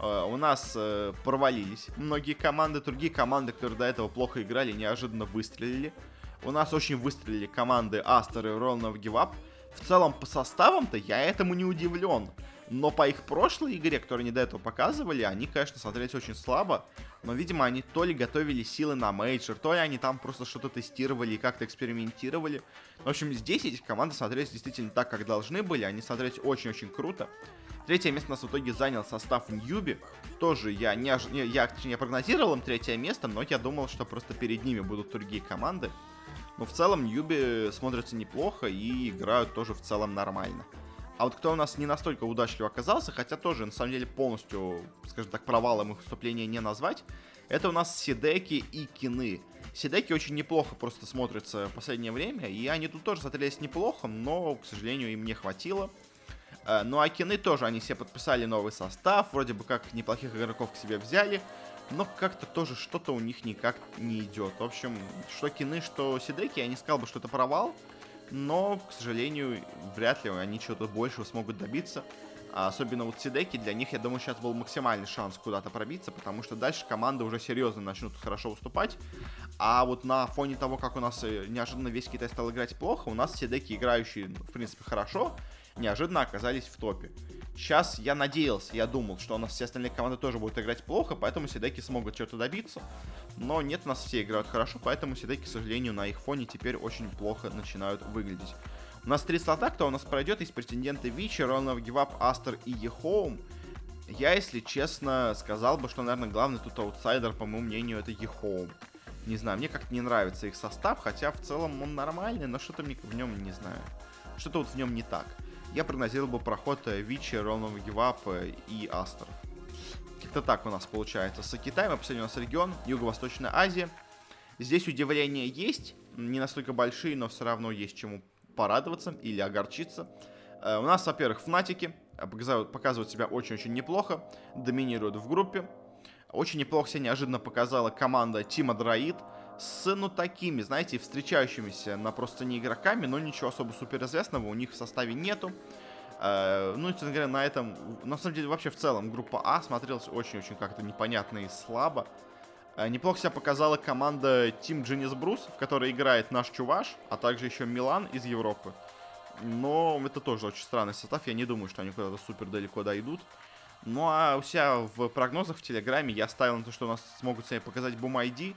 Э, у нас э, провалились многие команды, другие команды, которые до этого плохо играли, неожиданно выстрелили. У нас очень выстрелили команды Aster и Give Up. В целом, по составам-то я этому не удивлен. Но по их прошлой игре, которую они до этого показывали, они, конечно, смотрелись очень слабо. Но, видимо, они то ли готовили силы на мейджор, то ли они там просто что-то тестировали и как-то экспериментировали. В общем, здесь эти команды смотрелись действительно так, как должны были. Они смотрелись очень-очень круто. Третье место у нас в итоге занял состав Ньюби. Тоже я не, не я, не прогнозировал им третье место, но я думал, что просто перед ними будут другие команды. Но в целом Ньюби смотрятся неплохо и играют тоже в целом нормально. А вот кто у нас не настолько удачлив оказался, хотя тоже, на самом деле, полностью, скажем так, провалом их выступления не назвать, это у нас Сидеки и Кины. Сидеки очень неплохо просто смотрятся в последнее время, и они тут тоже смотрелись неплохо, но, к сожалению, им не хватило. Э, ну а Кины тоже, они себе подписали новый состав, вроде бы как неплохих игроков к себе взяли, но как-то тоже что-то у них никак не идет. В общем, что Кины, что Сидеки, я не сказал бы, что это провал, но, к сожалению, вряд ли они чего-то большего смогут добиться. А особенно вот Сидеки, для них, я думаю, сейчас был максимальный шанс куда-то пробиться, потому что дальше команды уже серьезно начнут хорошо выступать. А вот на фоне того, как у нас э, неожиданно весь Китай стал играть плохо, у нас Сидеки, играющие, в принципе, хорошо, неожиданно оказались в топе. Сейчас я надеялся, я думал, что у нас все остальные команды тоже будут играть плохо, поэтому Сидеки смогут что-то добиться. Но нет, у нас все играют хорошо, поэтому Сидеки, к сожалению, на их фоне теперь очень плохо начинают выглядеть. У нас три слота, кто у нас пройдет, есть претенденты Vici, Royal Never Give Up, Aster и EHOME. Я, если честно, сказал бы, что, наверное, главный тут аутсайдер, по моему мнению, это EHOME. Не знаю, мне как-то не нравится их состав, хотя в целом он нормальный, но что-то в нем, не знаю, что-то вот в нем не так я прогнозировал бы проход э, Вичи, Ронов Гивап и Астеров. Как-то так у нас получается. С Китаем, последний у нас регион, Юго-Восточная Азия. Здесь удивления есть, не настолько большие, но все равно есть чему порадоваться или огорчиться. Э, у нас, во-первых, Фнатики показывают, показывают себя очень-очень неплохо, доминируют в группе. Очень неплохо себя неожиданно показала команда Тима Дроид, с, ну, такими, знаете, встречающимися на просто не игроками, но ничего особо суперизвестного у них в составе нету. Uh, ну, честно говоря, на этом, на самом деле, вообще в целом группа А смотрелась очень-очень как-то непонятно и слабо. Uh, неплохо себя показала команда Team Genius Bruce, в которой играет наш Чуваш, а также еще Милан из Европы. Но это тоже очень странный состав, я не думаю, что они куда-то супер далеко дойдут. Ну а у себя в прогнозах в Телеграме я ставил на то, что у нас смогут себе показать ID, Э,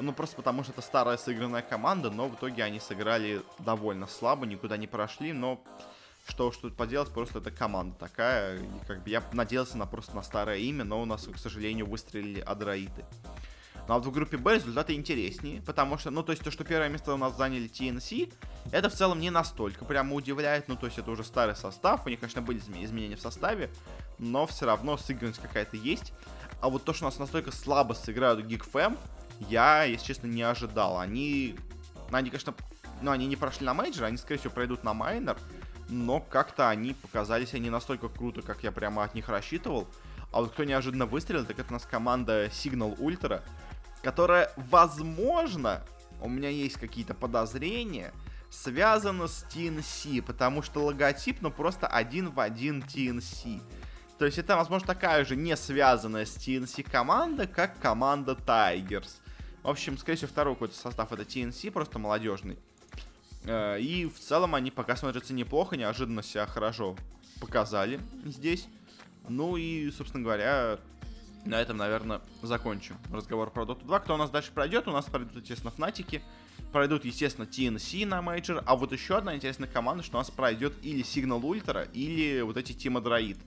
ну, просто потому что это старая сыгранная команда, но в итоге они сыграли довольно слабо, никуда не прошли, но что что тут поделать, просто это команда такая, и как бы я надеялся на просто на старое имя, но у нас, к сожалению, выстрелили адраиты. Ну а вот в группе Б результаты интереснее, потому что, ну, то есть то, что первое место у нас заняли TNC, это в целом не настолько прямо удивляет, ну, то есть это уже старый состав, у них, конечно, были изменения в составе, но все равно сыгранность какая-то есть. А вот то, что у нас настолько слабо сыграют Geek Fam, я, если честно, не ожидал. Они, ну, они, конечно, ну, они не прошли на мейджор, они, скорее всего, пройдут на майнер, но как-то они показались они настолько круто, как я прямо от них рассчитывал. А вот кто неожиданно выстрелил, так это у нас команда Signal Ultra, которая, возможно, у меня есть какие-то подозрения, связана с TNC, потому что логотип, ну, просто один в один TNC. То есть это, возможно, такая же не связанная с TNC команда, как команда Tigers. В общем, скорее всего, второй какой-то состав это TNC, просто молодежный. Э, и в целом они пока смотрятся неплохо, неожиданно себя хорошо показали здесь. Ну и, собственно говоря, на этом, наверное, закончим разговор про Dota 2. Кто у нас дальше пройдет? У нас пройдут, естественно, Фнатики. Пройдут, естественно, TNC на мейджор. А вот еще одна интересная команда, что у нас пройдет или Signal Ultra, или вот эти Team Adroit.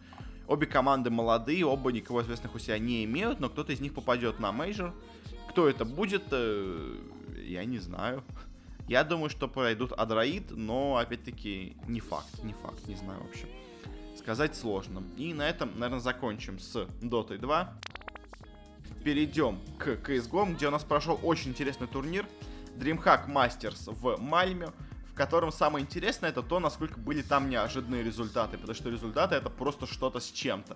Обе команды молодые, оба никого известных у себя не имеют, но кто-то из них попадет на мейджор. Кто это будет, э, я не знаю. Я думаю, что пройдут Adroit, но, опять-таки, не факт, не факт, не знаю вообще сказать сложно. И на этом, наверное, закончим с Dota 2. Перейдем к CSGO, где у нас прошел очень интересный турнир. DreamHack Masters в Мальме, в котором самое интересное это то, насколько были там неожиданные результаты, потому что результаты это просто что-то с чем-то.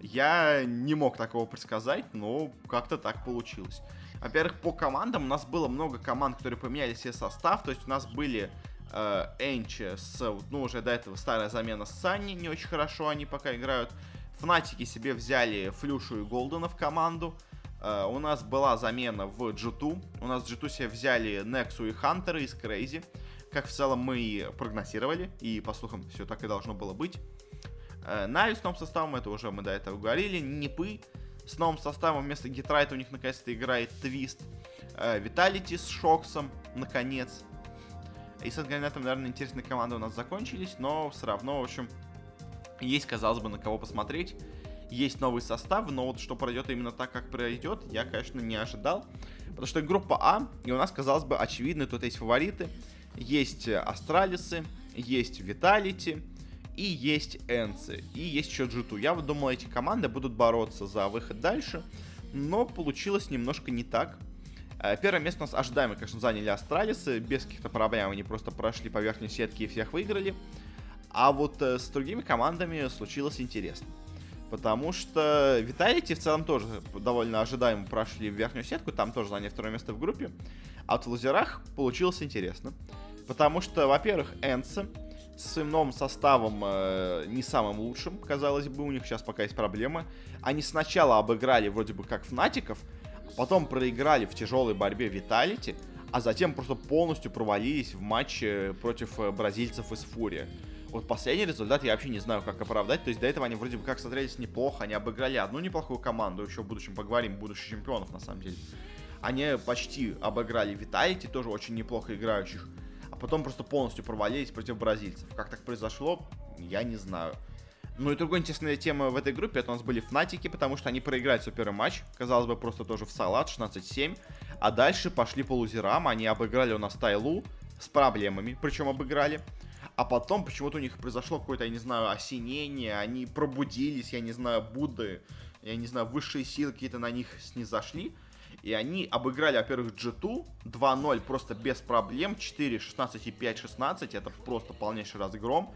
Я не мог такого предсказать, но как-то так получилось. Во-первых, по командам у нас было много команд, которые поменяли себе состав, то есть у нас были э, Энчи с, ну, уже до этого старая замена с Санни, не очень хорошо они пока играют. Фнатики себе взяли Флюшу и Голдена в команду. Uh, у нас была замена в G2. У нас в G2 себе взяли Нексу и Хантера из Крейзи. Как в целом мы и прогнозировали. И, по слухам, все так и должно было быть. Uh, Нави с составом, это уже мы до этого говорили. Нипы с новым составом вместо Гитрайта у них наконец-то играет Твист. Виталити uh, с Шоксом, наконец. И с этом, наверное, интересные команды у нас закончились, но все равно, в общем, есть, казалось бы, на кого посмотреть. Есть новый состав, но вот что пройдет именно так, как пройдет, я, конечно, не ожидал. Потому что группа А, и у нас, казалось бы, очевидно, тут есть фавориты. Есть Астралисы, есть Виталити, и есть Энцы, и есть еще G2. Я вот думал, эти команды будут бороться за выход дальше, но получилось немножко не так. Э, первое место у нас ожидаемо, конечно, заняли Астралисы. Без каких-то проблем они просто прошли по верхней сетке и всех выиграли. А вот э, с другими командами случилось интересно. Потому что Виталити в целом тоже довольно ожидаемо прошли в верхнюю сетку, там тоже заняли второе место в группе. А вот в лузерах получилось интересно. Потому что, во-первых, Энса с своим новым составом э, не самым лучшим, казалось бы, у них сейчас пока есть проблемы. Они сначала обыграли вроде бы как Фнатиков, потом проиграли в тяжелой борьбе Виталити, а затем просто полностью провалились в матче против э, бразильцев из Фурия. Вот последний результат я вообще не знаю, как оправдать. То есть до этого они вроде бы как смотрелись неплохо. Они обыграли одну неплохую команду. Еще в будущем поговорим, будущих чемпионов на самом деле. Они почти обыграли Виталити, тоже очень неплохо играющих. А потом просто полностью провалились против бразильцев. Как так произошло, я не знаю. Ну и другая интересная тема в этой группе, это у нас были Фнатики, потому что они проиграли свой первый матч, казалось бы, просто тоже в салат, 16-7. А дальше пошли по лузерам, они обыграли у нас Тайлу с проблемами, причем обыграли. А потом почему-то у них произошло какое-то, я не знаю, осенение, они пробудились, я не знаю, Будды, я не знаю, высшие силы какие-то на них снизошли. И они обыграли, во-первых, G2 2-0 просто без проблем, 4, 16 и 5, 16, это просто полнейший разгром.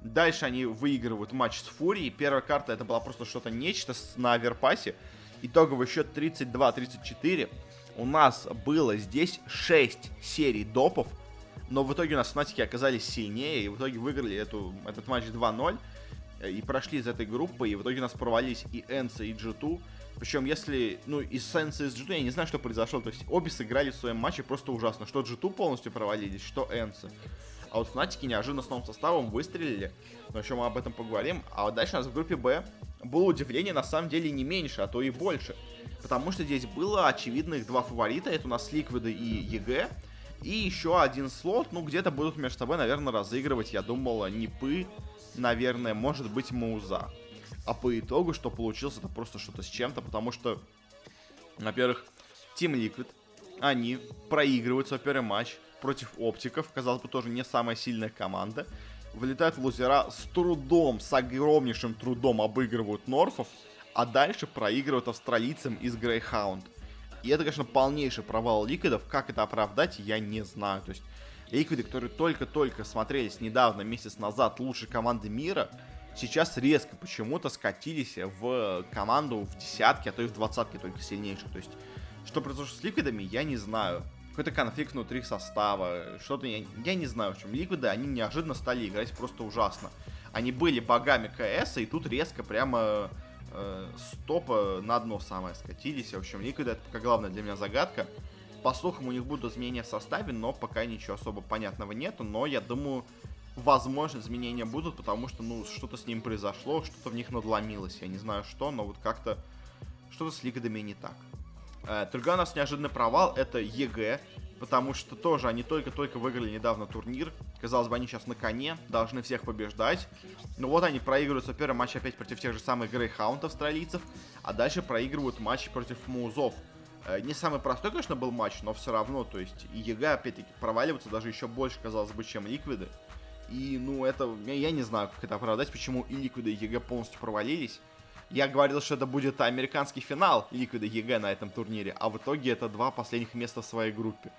Дальше они выигрывают матч с Фурией. Первая карта это была просто что-то нечто на Аверпасе. Итоговый счет 32-34. У нас было здесь 6 серий допов. Но в итоге у нас Фнатики оказались сильнее. И в итоге выиграли эту, этот матч 2-0. Э, и прошли из этой группы. И в итоге у нас провалились и ENCE, и G2. Причем, если, ну, и с ENCE, и с G2, я не знаю, что произошло. То есть, обе сыграли в своем матче просто ужасно. Что G2 полностью провалились, что ENCE. А вот Фнатики неожиданно с новым составом выстрелили. Но еще мы об этом поговорим. А вот дальше у нас в группе Б было удивление на самом деле не меньше, а то и больше. Потому что здесь было очевидных два фаворита. Это у нас Ликвиды и EG. И еще один слот, ну, где-то будут между собой, наверное, разыгрывать, я думал, Нипы, наверное, может быть, Мауза. А по итогу, что получилось, это просто что-то с чем-то, потому что, во-первых, Team Liquid, они проигрывают свой первый матч против оптиков, казалось бы, тоже не самая сильная команда. Вылетают лузера с трудом, с огромнейшим трудом обыгрывают Норфов, а дальше проигрывают австралийцам из Greyhound. И это, конечно, полнейший провал Ликвидов. Как это оправдать, я не знаю. То есть, Ликвиды, которые только-только смотрелись недавно, месяц назад, лучшей команды мира, сейчас резко почему-то скатились в команду в десятке, а то и в двадцатке только сильнейших. То есть, что произошло с Ликвидами, я не знаю. Какой-то конфликт внутри состава, что-то, я, я не знаю, в чем. Ликвиды, они неожиданно стали играть просто ужасно. Они были богами КС, и тут резко прямо э, стопа на дно самое скатились. В общем, Ликвиды это пока главная для меня загадка. По слухам, у них будут изменения в составе, но пока ничего особо понятного нету. Но я думаю, возможно, изменения будут, потому что, ну, что-то с ним произошло, что-то в них надломилось. Я не знаю что, но вот как-то что-то с Ликвидами не так. Э, другой у нас неожиданный провал, это EG, потому что тоже они только-только выиграли недавно турнир. Казалось бы, они сейчас на коне, должны всех побеждать. Но вот они проигрывают свой первый матч опять против тех же самых Greyhound австралийцев, а дальше проигрывают матч против Музов. Э, не самый простой, конечно, был матч, но все равно, то есть и EG, опять-таки, проваливаться даже еще больше, казалось бы, чем Ликвиды. И, ну, это, я, я не знаю, как это оправдать, почему и Ликвиды, и EG полностью провалились. Я говорил, что это будет американский финал Ликвида EG на этом турнире, а в итоге это два последних места в своей группе.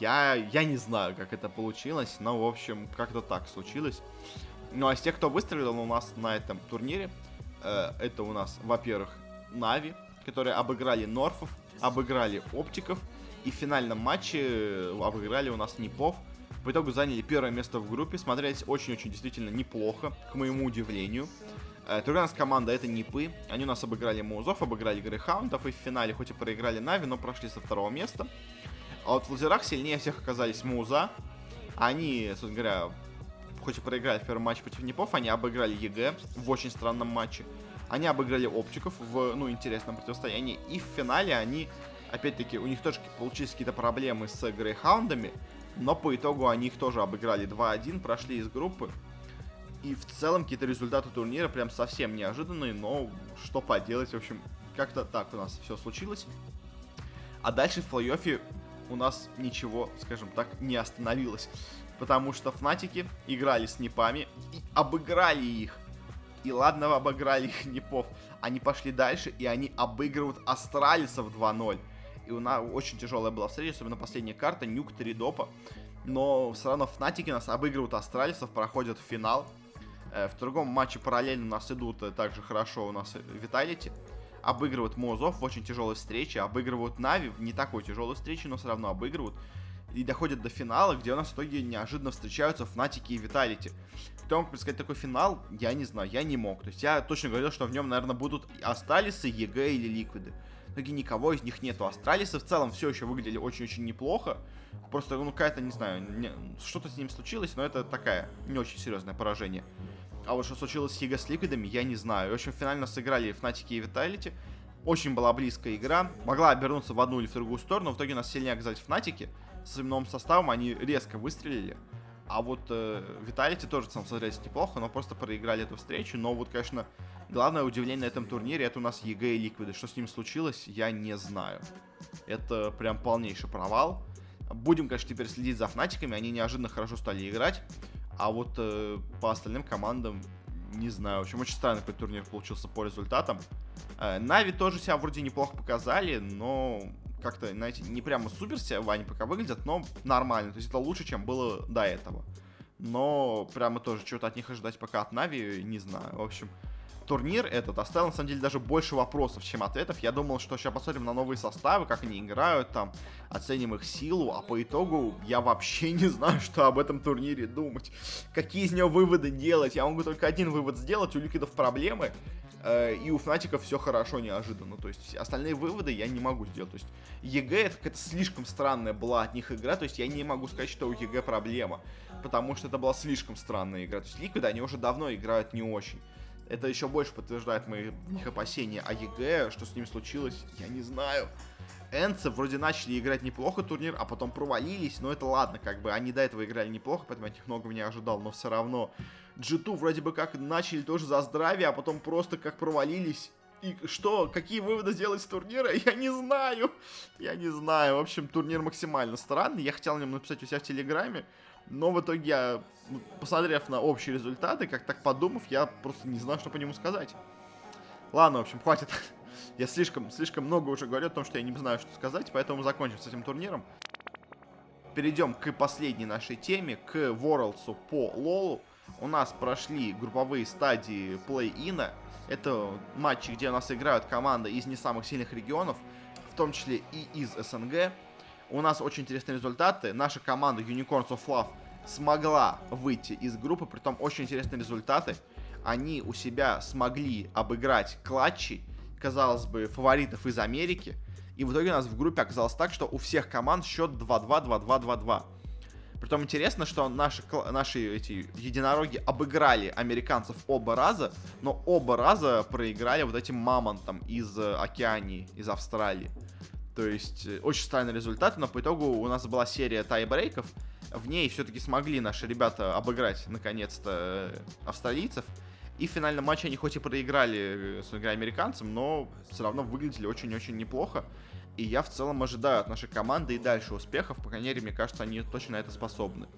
Я, я не знаю, как это получилось, но, в общем, как-то так случилось. Ну, а из тех, кто выстрелил у нас на этом турнире, э, это у нас, во-первых, Нави, которые обыграли Норфов, обыграли Оптиков, и в финальном матче э, обыграли у нас Непов. По итогу заняли первое место в группе, смотрелись очень-очень действительно неплохо, к моему удивлению. Э, нас команда это Нипы. Они у нас обыграли Музов, обыграли Грейхаундов и в финале хоть и проиграли Нави, но прошли со второго места. А вот в лузерах сильнее всех оказались Муза. Они, собственно говоря, хоть и проиграли в первом матче против Нипов, они обыграли EG в очень странном матче. Они обыграли Оптиков в, ну, интересном противостоянии. И в финале они, опять-таки, у них тоже получились какие-то проблемы с Грейхаундами. Но по итогу они их тоже обыграли 2-1, прошли из группы. И в целом какие-то результаты турнира прям совсем неожиданные, но что поделать, в общем, как-то так у нас все случилось. А дальше в плей-оффе у нас ничего, скажем так, не остановилось. Потому что Фнатики играли с Непами и обыграли их. И ладно, обыграли их Непов. Они пошли дальше, и они обыгрывают Астралисов 2-0. И у нас очень тяжелая была встреча, особенно последняя карта, Нюк 3 допа. Но все равно Фнатики нас обыгрывают Астралисов, проходят в финал. Э, в другом матче параллельно у нас идут э, также хорошо у нас Vitality. Обыгрывают Музов в очень тяжелой встрече, обыгрывают Нави в не такой тяжелой встрече, но все равно обыгрывают. И доходят до финала, где у нас в итоге неожиданно встречаются Фнатики и Vitality. Кто мог предсказать такой финал, я не знаю, я не мог. То есть я точно говорил, что в нем, наверное, будут Астралисы, EG или Ликвиды. Итоге никого из них нету. Астралисы в целом все еще выглядели очень-очень неплохо. Просто, ну, какая-то, не знаю, не, что-то с ним случилось, но это такая не очень серьезное поражение. А вот что случилось с EG и с Ликвидами, я не знаю. В общем, финально сыграли Фнатики и Vitality. Очень была близкая игра. Могла обернуться в одну или в другую сторону. В итоге нас сильнее оказались Фнатики. С новым составом они резко выстрелили. А вот э, Vitality тоже сам смотрелись неплохо, но просто проиграли эту встречу. Но вот, конечно, главное удивление на этом турнире это у нас EG и Ликвиды. Что с ним случилось, я не знаю. Это прям полнейший провал. Будем, конечно, теперь следить за Фнатиками. Они неожиданно хорошо стали играть. А вот э, по остальным командам не знаю. В общем, очень странный какой турнир получился по результатам. Э, Нави тоже себя вроде неплохо показали, но как-то, знаете, не прямо супер себя Вани пока выглядят, но нормально. То есть это лучше, чем было до этого. Но прямо тоже что-то от них ожидать пока от Нави, не знаю. В общем, турнир этот оставил, на самом деле, даже больше вопросов, чем ответов. Я думал, что сейчас посмотрим на новые составы, как они играют, там, оценим их силу, а по итогу я вообще не знаю, что об этом турнире думать. Какие из него выводы делать? Я могу только один вывод сделать, у Ликвидов проблемы, и у Фнатиков все хорошо неожиданно. То есть остальные выводы я не могу сделать. То есть EG это какая-то слишком странная была от них игра, то есть я не могу сказать, что у EG проблема, потому что это была слишком странная игра. То есть Ликвиды, они уже давно играют не очень. Это еще больше подтверждает мои их опасения. А EG, что с ним случилось, я не знаю. Энцы вроде начали играть неплохо турнир, а потом провалились, но это ладно, как бы они до этого играли неплохо, поэтому я них многого не ожидал, но все равно. G2 вроде бы как начали тоже за здравие, а потом просто как провалились, И что, какие выводы сделать с турнира, я не знаю. Я не знаю. В общем, турнир максимально странный. Я хотел о нем написать у себя в Телеграме, но в итоге я, посмотрев на общие результаты, как так подумав, я просто не знаю, что по нему сказать. Ладно, в общем, хватит. Я слишком, слишком много уже говорю о том, что я не знаю, что сказать, поэтому закончим с этим турниром. Перейдем к последней нашей теме, к Worlds по Лолу. У нас прошли групповые стадии плей-ина. Это матчи, где у нас играют команды из не самых сильных регионов, в том числе и из СНГ. У нас очень интересные результаты. Наша команда Unicorns of Love смогла выйти из группы, при том очень интересные результаты. Они у себя смогли обыграть клатчи, казалось бы, фаворитов из Америки. И в итоге у нас в группе оказалось так, что у всех команд счет 2-2, 2-2, 2-2. Притом интересно, что наши, наши эти единороги обыграли американцев оба раза, но оба раза проиграли вот этим мамонтам из э, Океании, из Австралии. То есть э, очень странный результат, но по итогу у нас была серия тайбрейков. В ней все-таки смогли наши ребята обыграть наконец-то э, австралийцев. И в финальном матче они хоть и проиграли с американцам, но все равно выглядели очень-очень неплохо. И я в целом ожидаю от нашей команды и дальше успехов. По крайней мере, мне кажется, они точно на это способны.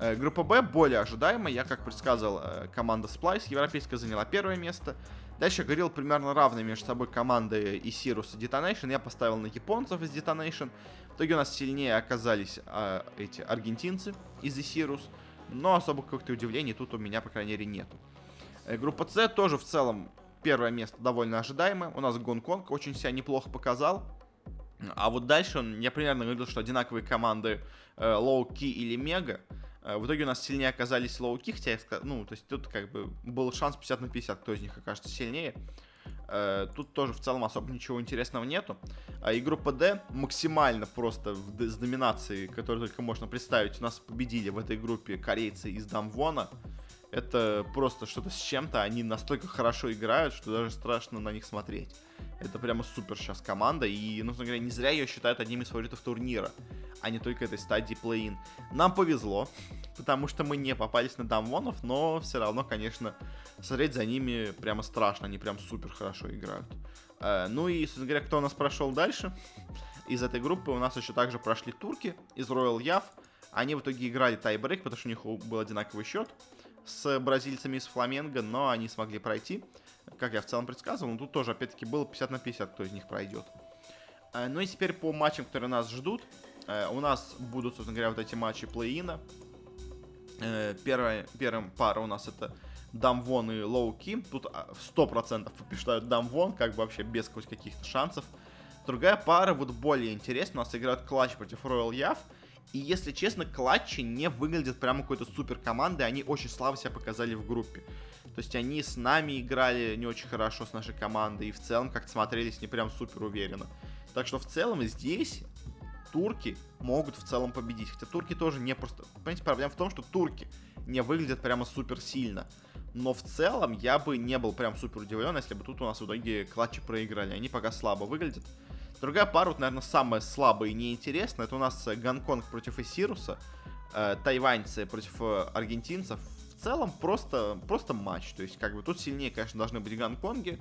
Э, группа Б более ожидаемая. Я, как предсказывал, э, команда Splice европейская заняла первое место. Дальше говорил примерно равные между собой команды и Sirus и Detonation. Я поставил на японцев из Detonation. В итоге у нас сильнее оказались э, эти аргентинцы из Isirus. Но особо каких-то удивлений тут у меня, по крайней мере, нету. Э, группа С тоже в целом первое место довольно ожидаемое. У нас Гонконг очень себя неплохо показал. А вот дальше он, я примерно говорил, что одинаковые команды э, Low Key или Мега. Э, в итоге у нас сильнее оказались Key, хотя, ну, то есть тут как бы был шанс 50 на 50, кто из них окажется сильнее. Э, тут тоже в целом особо ничего интересного нету. А и группа D максимально просто с доминацией, которую только можно представить, у нас победили в этой группе корейцы из Дамвона это просто что-то с чем-то. Они настолько хорошо играют, что даже страшно на них смотреть. Это прямо супер сейчас команда. И, ну, говоря, не зря ее считают одним из фаворитов турнира, а не только этой стадии плей-ин. Нам повезло, потому что мы не попались на дамвонов, но все равно, конечно, смотреть за ними прямо страшно. Они прям супер хорошо играют. Э, ну и, собственно говоря, кто у нас прошел дальше? Из этой группы у нас еще также прошли турки из Royal Яв. Они в итоге играли тайбрейк, потому что у них был одинаковый счет с бразильцами из Фламенго, но они смогли пройти, как я в целом предсказывал. Но тут тоже, опять-таки, было 50 на 50, кто из них пройдет. Э, ну и теперь по матчам, которые нас ждут. Э, у нас будут, собственно говоря, вот эти матчи плей-ина. Э, первая, первая пара у нас это Дамвон и Лоу Ким. Тут 100% побеждают Дамвон, как бы вообще без каких-то шансов. Другая пара вот более интересная. У нас играют Клатч против Royal Яв. И если честно, клатчи не выглядят прямо какой-то супер командой, они очень слабо себя показали в группе. То есть они с нами играли не очень хорошо с нашей командой, и в целом как-то смотрелись не прям супер уверенно. Так что в целом здесь турки могут в целом победить. Хотя турки тоже не просто... Понимаете, проблема в том, что турки не выглядят прямо супер сильно. Но в целом я бы не был прям супер удивлен, если бы тут у нас в итоге клатчи проиграли. Они пока слабо выглядят. Другая пара, вот, наверное, самая слабая и неинтересная, это у нас Гонконг против Исируса, э, тайваньцы против э, аргентинцев. Целом просто, просто матч. То есть, как бы тут сильнее, конечно, должны быть Гонконги,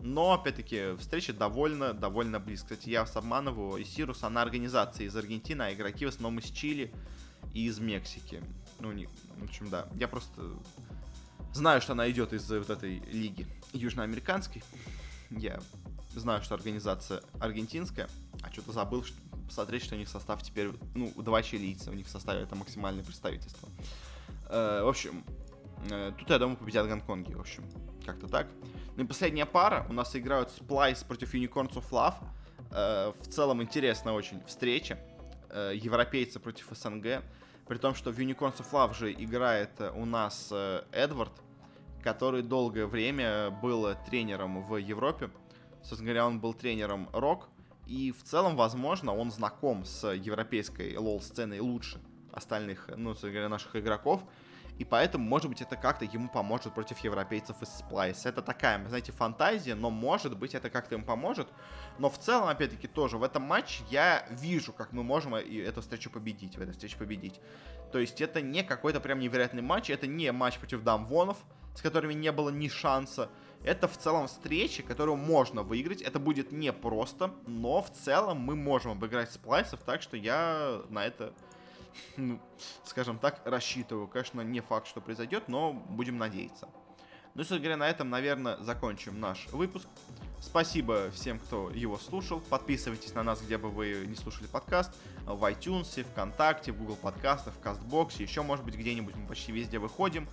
но, опять-таки, встреча довольно, довольно близко. Кстати, я вас обманываю, Исирус, она организация из Аргентины, а игроки в основном из Чили и из Мексики. Ну, не, в общем, да. Я просто знаю, что она идет из вот этой лиги южноамериканской. Я знаю, что организация аргентинская, а что-то забыл что, посмотреть, что у них состав теперь, ну, два чилийца у них в составе, это максимальное представительство. Э, в общем, тут, я думаю, победят Гонконги, в общем, как-то так. Ну и последняя пара, у нас играют Splice против Unicorns of Love. Э, в целом интересная очень встреча. Э, европейцы против СНГ. При том, что в Unicorns of Love же играет э, у нас э, Эдвард, который долгое время был тренером в Европе. Собственно говоря, он был тренером Рок, и в целом, возможно, он знаком с европейской лол-сценой лучше остальных, ну, собственно говоря, наших игроков. И поэтому, может быть, это как-то ему поможет против европейцев из Splice. Это такая, знаете, фантазия, но может быть, это как-то им поможет. Но в целом, опять-таки, тоже в этом матче я вижу, как мы можем эту встречу победить, в этой встрече победить. То есть это не какой-то прям невероятный матч, это не матч против Дамвонов, с которыми не было ни шанса. Это в целом встреча, которую можно выиграть. Это будет непросто, но в целом мы можем обыграть сплайсов, так что я на это, ну, скажем так, рассчитываю. Конечно, не факт, что произойдет, но будем надеяться. Ну и, собственно говоря, на этом, наверное, закончим наш выпуск. Спасибо всем, кто его слушал. Подписывайтесь на нас, где бы вы не слушали подкаст. В iTunes, ВКонтакте, в Google подкастах, в Кастбоксе, еще, может быть, где-нибудь мы почти везде выходим.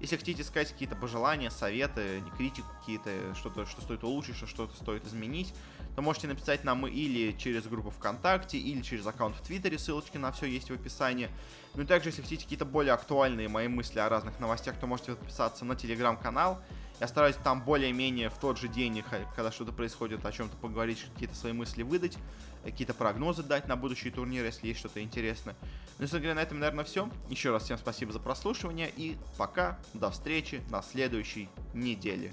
Если хотите сказать какие-то пожелания, советы, критику какие-то, что-то, что стоит улучшить, что что-то стоит изменить, то можете написать нам или через группу ВКонтакте, или через аккаунт в Твиттере, ссылочки на все есть в описании. Ну и также, если хотите какие-то более актуальные мои мысли о разных новостях, то можете подписаться на телеграм-канал. Я стараюсь там более-менее в тот же день, когда что-то происходит, о чем-то поговорить, какие-то свои мысли выдать, какие-то прогнозы дать на будущие турниры, если есть что-то интересное. Ну и, собственно на этом, наверное, все. Еще раз всем спасибо за прослушивание и пока, до встречи на следующей неделе.